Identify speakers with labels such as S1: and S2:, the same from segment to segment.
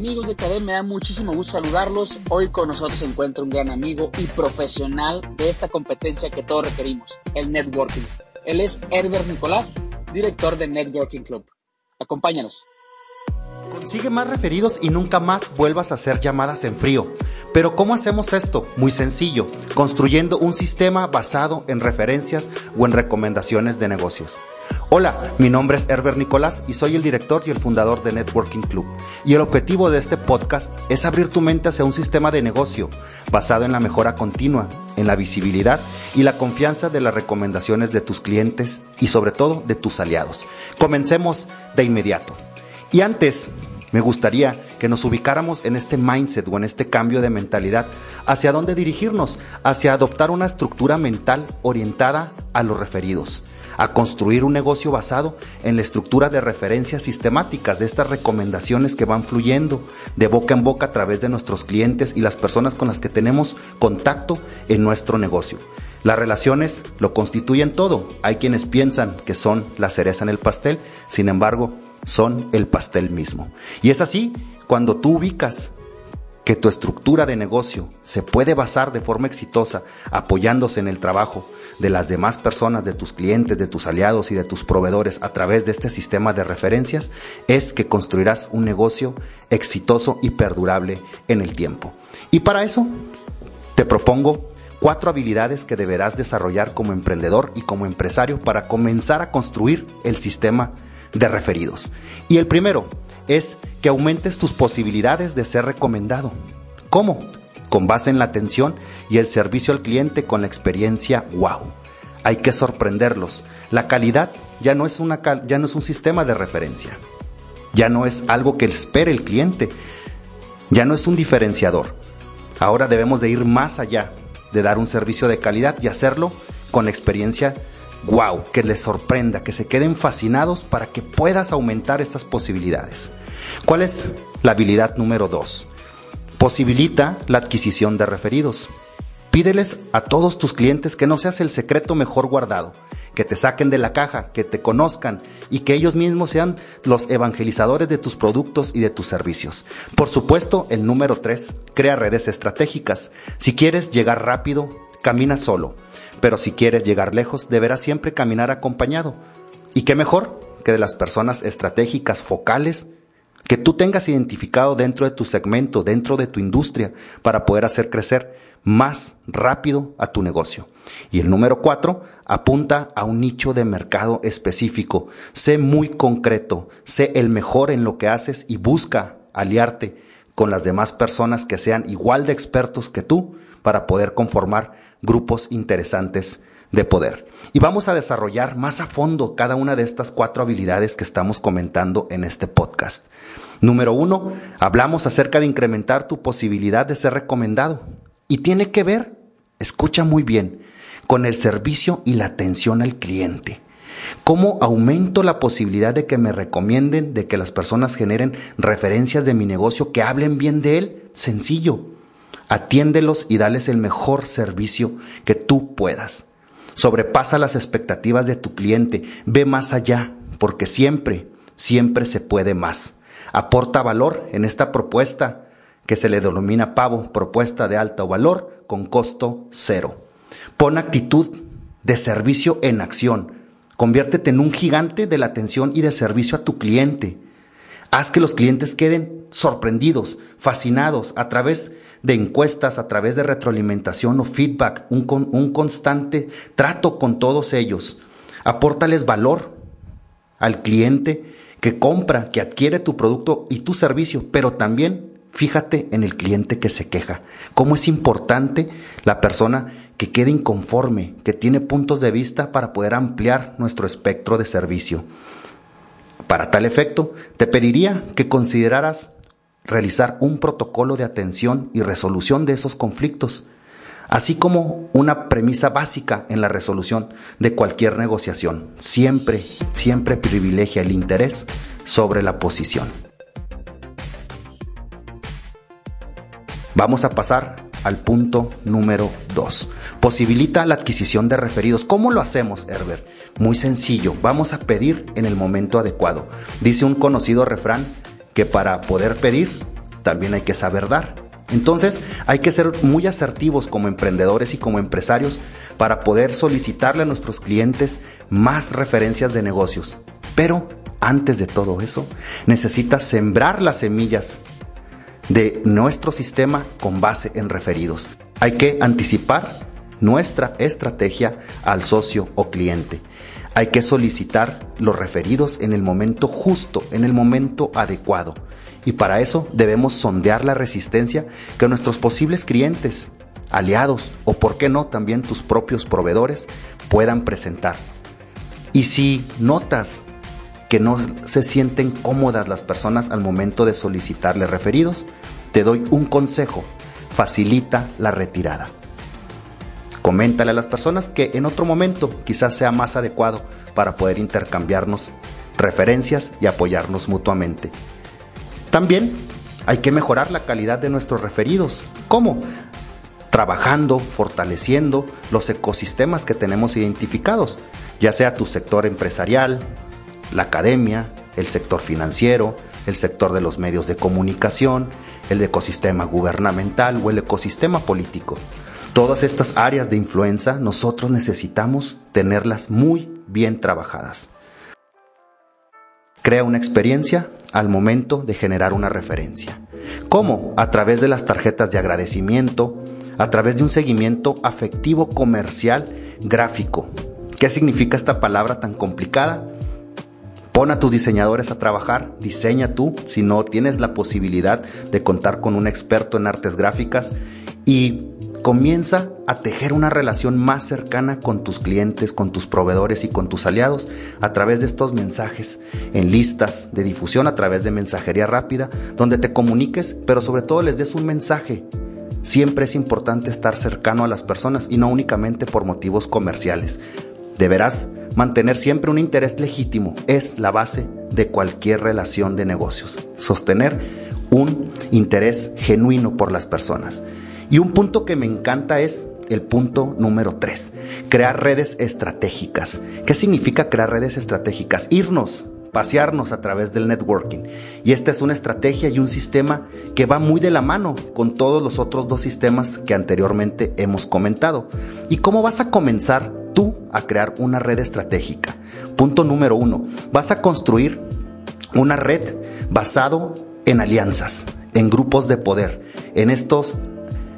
S1: Amigos de Cadem, me da muchísimo gusto saludarlos. Hoy con nosotros se encuentra un gran amigo y profesional de esta competencia que todos requerimos, el networking. Él es Herbert Nicolás, director de Networking Club. Acompáñanos.
S2: Consigue más referidos y nunca más vuelvas a hacer llamadas en frío. Pero ¿cómo hacemos esto? Muy sencillo, construyendo un sistema basado en referencias o en recomendaciones de negocios. Hola, mi nombre es Herbert Nicolás y soy el director y el fundador de Networking Club. Y el objetivo de este podcast es abrir tu mente hacia un sistema de negocio basado en la mejora continua, en la visibilidad y la confianza de las recomendaciones de tus clientes y sobre todo de tus aliados. Comencemos de inmediato. Y antes, me gustaría que nos ubicáramos en este mindset o en este cambio de mentalidad, hacia dónde dirigirnos, hacia adoptar una estructura mental orientada a los referidos, a construir un negocio basado en la estructura de referencias sistemáticas de estas recomendaciones que van fluyendo de boca en boca a través de nuestros clientes y las personas con las que tenemos contacto en nuestro negocio. Las relaciones lo constituyen todo. Hay quienes piensan que son la cereza en el pastel, sin embargo, son el pastel mismo. Y es así cuando tú ubicas que tu estructura de negocio se puede basar de forma exitosa apoyándose en el trabajo de las demás personas, de tus clientes, de tus aliados y de tus proveedores a través de este sistema de referencias, es que construirás un negocio exitoso y perdurable en el tiempo. Y para eso te propongo cuatro habilidades que deberás desarrollar como emprendedor y como empresario para comenzar a construir el sistema de referidos. Y el primero es que aumentes tus posibilidades de ser recomendado. ¿Cómo? Con base en la atención y el servicio al cliente con la experiencia wow. Hay que sorprenderlos. La calidad ya no es, una, ya no es un sistema de referencia. Ya no es algo que espere el cliente. Ya no es un diferenciador. Ahora debemos de ir más allá de dar un servicio de calidad y hacerlo con experiencia wow, que les sorprenda, que se queden fascinados para que puedas aumentar estas posibilidades. ¿Cuál es la habilidad número dos? Posibilita la adquisición de referidos. Pídeles a todos tus clientes que no seas el secreto mejor guardado, que te saquen de la caja, que te conozcan y que ellos mismos sean los evangelizadores de tus productos y de tus servicios. Por supuesto, el número tres, crea redes estratégicas. Si quieres llegar rápido, camina solo. Pero si quieres llegar lejos, deberás siempre caminar acompañado. ¿Y qué mejor que de las personas estratégicas focales que tú tengas identificado dentro de tu segmento, dentro de tu industria, para poder hacer crecer más rápido a tu negocio. Y el número cuatro, apunta a un nicho de mercado específico. Sé muy concreto, sé el mejor en lo que haces y busca aliarte con las demás personas que sean igual de expertos que tú para poder conformar grupos interesantes de poder. Y vamos a desarrollar más a fondo cada una de estas cuatro habilidades que estamos comentando en este podcast. Número uno, hablamos acerca de incrementar tu posibilidad de ser recomendado. Y tiene que ver, escucha muy bien, con el servicio y la atención al cliente. ¿Cómo aumento la posibilidad de que me recomienden, de que las personas generen referencias de mi negocio que hablen bien de él? Sencillo Atiéndelos y dales el mejor servicio que tú puedas. Sobrepasa las expectativas de tu cliente, ve más allá, porque siempre, siempre se puede más. Aporta valor en esta propuesta que se le denomina pavo, propuesta de alto valor con costo cero. Pon actitud de servicio en acción. Conviértete en un gigante de la atención y de servicio a tu cliente. Haz que los clientes queden sorprendidos, fascinados a través de encuestas, a través de retroalimentación o feedback, un, un constante trato con todos ellos. Apórtales valor al cliente que compra, que adquiere tu producto y tu servicio, pero también fíjate en el cliente que se queja. Cómo es importante la persona que quede inconforme, que tiene puntos de vista para poder ampliar nuestro espectro de servicio. Para tal efecto, te pediría que consideraras realizar un protocolo de atención y resolución de esos conflictos, así como una premisa básica en la resolución de cualquier negociación. Siempre, siempre privilegia el interés sobre la posición. Vamos a pasar al punto número 2. Posibilita la adquisición de referidos. ¿Cómo lo hacemos, Herbert? Muy sencillo. Vamos a pedir en el momento adecuado. Dice un conocido refrán que para poder pedir también hay que saber dar. Entonces hay que ser muy asertivos como emprendedores y como empresarios para poder solicitarle a nuestros clientes más referencias de negocios. Pero antes de todo eso, necesitas sembrar las semillas de nuestro sistema con base en referidos. Hay que anticipar nuestra estrategia al socio o cliente. Hay que solicitar los referidos en el momento justo, en el momento adecuado. Y para eso debemos sondear la resistencia que nuestros posibles clientes, aliados o, por qué no, también tus propios proveedores puedan presentar. Y si notas que no se sienten cómodas las personas al momento de solicitarle referidos, te doy un consejo, facilita la retirada. Coméntale a las personas que en otro momento quizás sea más adecuado para poder intercambiarnos referencias y apoyarnos mutuamente. También hay que mejorar la calidad de nuestros referidos. ¿Cómo? Trabajando, fortaleciendo los ecosistemas que tenemos identificados, ya sea tu sector empresarial, la academia, el sector financiero, el sector de los medios de comunicación, el ecosistema gubernamental o el ecosistema político. Todas estas áreas de influencia nosotros necesitamos tenerlas muy bien trabajadas. Crea una experiencia al momento de generar una referencia. ¿Cómo? A través de las tarjetas de agradecimiento, a través de un seguimiento afectivo comercial gráfico. ¿Qué significa esta palabra tan complicada? Pon a tus diseñadores a trabajar, diseña tú, si no tienes la posibilidad de contar con un experto en artes gráficas y comienza a tejer una relación más cercana con tus clientes, con tus proveedores y con tus aliados a través de estos mensajes en listas de difusión, a través de mensajería rápida, donde te comuniques, pero sobre todo les des un mensaje. Siempre es importante estar cercano a las personas y no únicamente por motivos comerciales. Deberás Mantener siempre un interés legítimo es la base de cualquier relación de negocios. Sostener un interés genuino por las personas. Y un punto que me encanta es el punto número 3, crear redes estratégicas. ¿Qué significa crear redes estratégicas? Irnos, pasearnos a través del networking. Y esta es una estrategia y un sistema que va muy de la mano con todos los otros dos sistemas que anteriormente hemos comentado. ¿Y cómo vas a comenzar tú a crear una red estratégica. Punto número uno, vas a construir una red basado en alianzas, en grupos de poder, en estos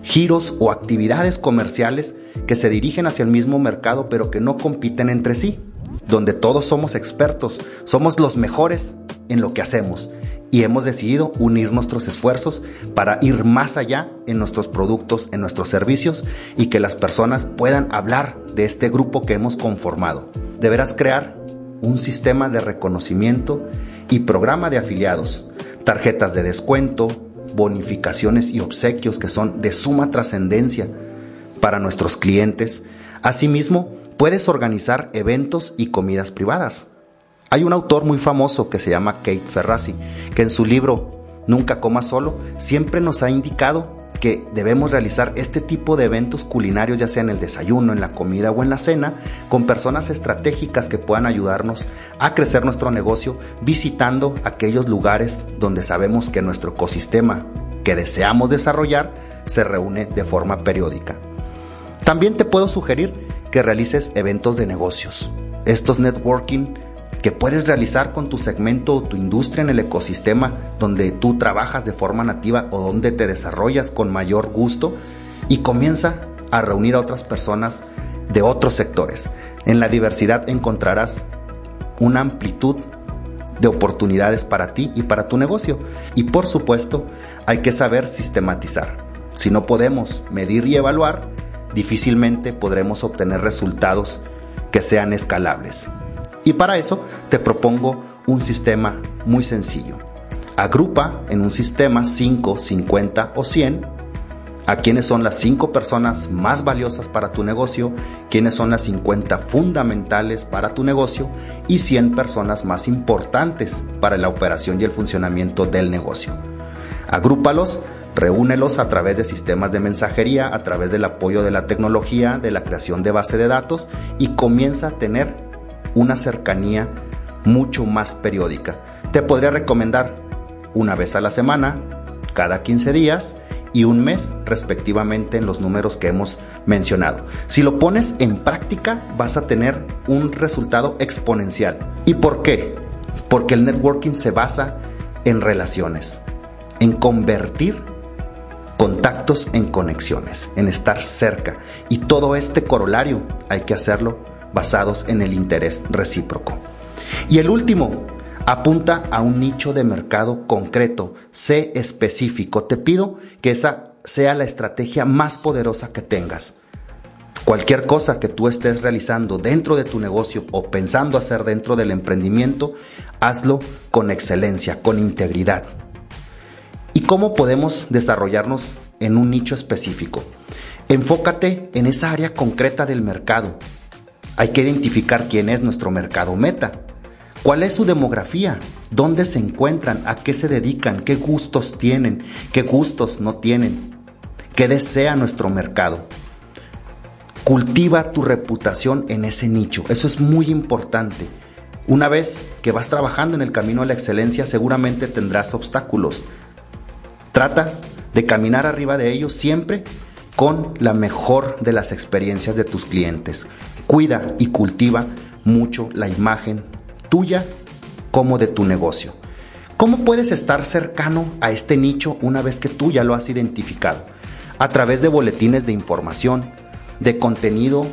S2: giros o actividades comerciales que se dirigen hacia el mismo mercado pero que no compiten entre sí, donde todos somos expertos, somos los mejores en lo que hacemos y hemos decidido unir nuestros esfuerzos para ir más allá en nuestros productos, en nuestros servicios y que las personas puedan hablar de este grupo que hemos conformado. Deberás crear un sistema de reconocimiento y programa de afiliados, tarjetas de descuento, bonificaciones y obsequios que son de suma trascendencia para nuestros clientes. Asimismo, puedes organizar eventos y comidas privadas hay un autor muy famoso que se llama Kate Ferrazzi, que en su libro Nunca coma solo siempre nos ha indicado que debemos realizar este tipo de eventos culinarios, ya sea en el desayuno, en la comida o en la cena, con personas estratégicas que puedan ayudarnos a crecer nuestro negocio, visitando aquellos lugares donde sabemos que nuestro ecosistema que deseamos desarrollar se reúne de forma periódica. También te puedo sugerir que realices eventos de negocios. Estos networking que puedes realizar con tu segmento o tu industria en el ecosistema donde tú trabajas de forma nativa o donde te desarrollas con mayor gusto y comienza a reunir a otras personas de otros sectores. En la diversidad encontrarás una amplitud de oportunidades para ti y para tu negocio. Y por supuesto, hay que saber sistematizar. Si no podemos medir y evaluar, difícilmente podremos obtener resultados que sean escalables. Y para eso te propongo un sistema muy sencillo. Agrupa en un sistema 5, 50 o 100 a quiénes son las 5 personas más valiosas para tu negocio, quiénes son las 50 fundamentales para tu negocio y 100 personas más importantes para la operación y el funcionamiento del negocio. Agrúpalos, reúnelos a través de sistemas de mensajería, a través del apoyo de la tecnología, de la creación de base de datos y comienza a tener una cercanía mucho más periódica. Te podría recomendar una vez a la semana, cada 15 días y un mes respectivamente en los números que hemos mencionado. Si lo pones en práctica vas a tener un resultado exponencial. ¿Y por qué? Porque el networking se basa en relaciones, en convertir contactos en conexiones, en estar cerca. Y todo este corolario hay que hacerlo basados en el interés recíproco. Y el último, apunta a un nicho de mercado concreto, sé específico. Te pido que esa sea la estrategia más poderosa que tengas. Cualquier cosa que tú estés realizando dentro de tu negocio o pensando hacer dentro del emprendimiento, hazlo con excelencia, con integridad. ¿Y cómo podemos desarrollarnos en un nicho específico? Enfócate en esa área concreta del mercado. Hay que identificar quién es nuestro mercado meta ¿Cuál es su demografía? ¿Dónde se encuentran? ¿A qué se dedican? ¿Qué gustos tienen? ¿Qué gustos no tienen? ¿Qué desea nuestro mercado? Cultiva tu reputación en ese nicho. Eso es muy importante. Una vez que vas trabajando en el camino a la excelencia, seguramente tendrás obstáculos. Trata de caminar arriba de ellos siempre con la mejor de las experiencias de tus clientes. Cuida y cultiva mucho la imagen tuya como de tu negocio. ¿Cómo puedes estar cercano a este nicho una vez que tú ya lo has identificado? A través de boletines de información, de contenido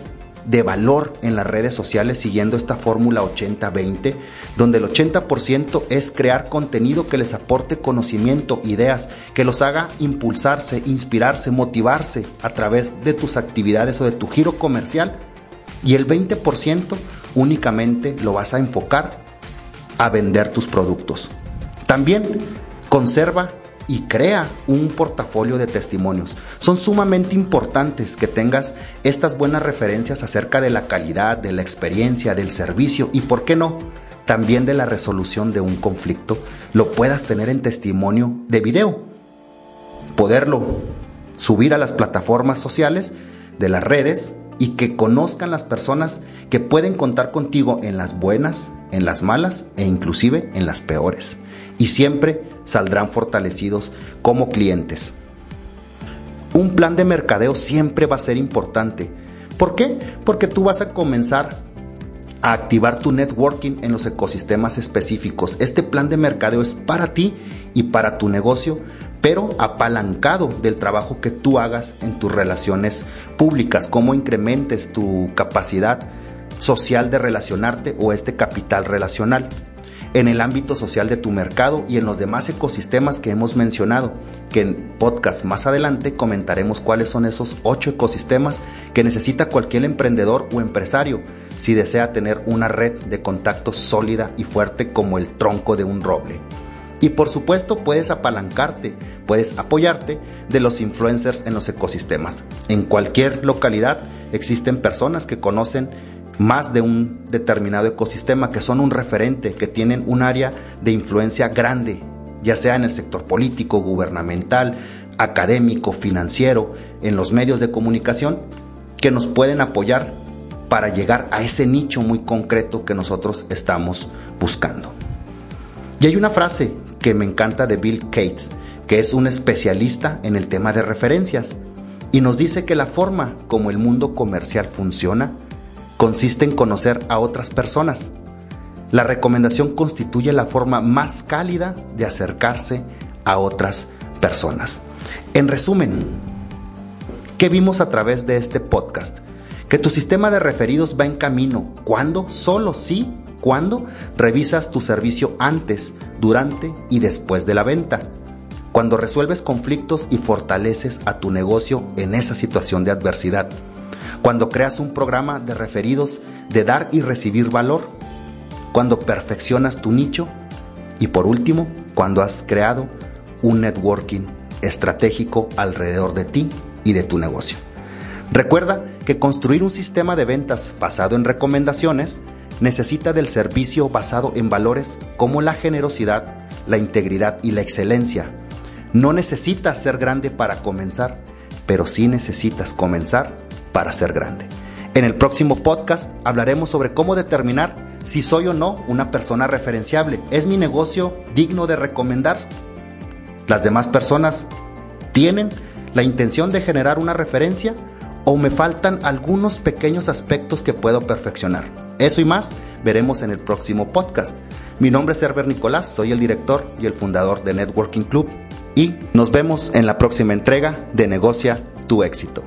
S2: de valor en las redes sociales siguiendo esta fórmula 80-20, donde el 80% es crear contenido que les aporte conocimiento, ideas, que los haga impulsarse, inspirarse, motivarse a través de tus actividades o de tu giro comercial. Y el 20% únicamente lo vas a enfocar a vender tus productos. También conserva y crea un portafolio de testimonios. Son sumamente importantes que tengas estas buenas referencias acerca de la calidad, de la experiencia, del servicio y, ¿por qué no? También de la resolución de un conflicto. Lo puedas tener en testimonio de video. Poderlo subir a las plataformas sociales de las redes y que conozcan las personas que pueden contar contigo en las buenas, en las malas e inclusive en las peores. Y siempre saldrán fortalecidos como clientes. Un plan de mercadeo siempre va a ser importante. ¿Por qué? Porque tú vas a comenzar a activar tu networking en los ecosistemas específicos. Este plan de mercadeo es para ti y para tu negocio, pero apalancado del trabajo que tú hagas en tus relaciones públicas, cómo incrementes tu capacidad social de relacionarte o este capital relacional en el ámbito social de tu mercado y en los demás ecosistemas que hemos mencionado, que en podcast más adelante comentaremos cuáles son esos ocho ecosistemas que necesita cualquier emprendedor o empresario si desea tener una red de contactos sólida y fuerte como el tronco de un roble. Y por supuesto puedes apalancarte, puedes apoyarte de los influencers en los ecosistemas. En cualquier localidad existen personas que conocen más de un determinado ecosistema, que son un referente, que tienen un área de influencia grande, ya sea en el sector político, gubernamental, académico, financiero, en los medios de comunicación, que nos pueden apoyar para llegar a ese nicho muy concreto que nosotros estamos buscando. Y hay una frase que me encanta de Bill Gates, que es un especialista en el tema de referencias, y nos dice que la forma como el mundo comercial funciona consiste en conocer a otras personas. La recomendación constituye la forma más cálida de acercarse a otras personas. En resumen, ¿qué vimos a través de este podcast? Que tu sistema de referidos va en camino. ¿Cuándo? Solo sí cuando revisas tu servicio antes, durante y después de la venta. Cuando resuelves conflictos y fortaleces a tu negocio en esa situación de adversidad. Cuando creas un programa de referidos de dar y recibir valor. Cuando perfeccionas tu nicho. Y por último, cuando has creado un networking estratégico alrededor de ti y de tu negocio. Recuerda que construir un sistema de ventas basado en recomendaciones necesita del servicio basado en valores como la generosidad, la integridad y la excelencia. No necesitas ser grande para comenzar, pero sí necesitas comenzar para ser grande. En el próximo podcast hablaremos sobre cómo determinar si soy o no una persona referenciable. ¿Es mi negocio digno de recomendar? ¿Las demás personas tienen la intención de generar una referencia o me faltan algunos pequeños aspectos que puedo perfeccionar? Eso y más veremos en el próximo podcast. Mi nombre es Herbert Nicolás, soy el director y el fundador de Networking Club y nos vemos en la próxima entrega de Negocia tu éxito.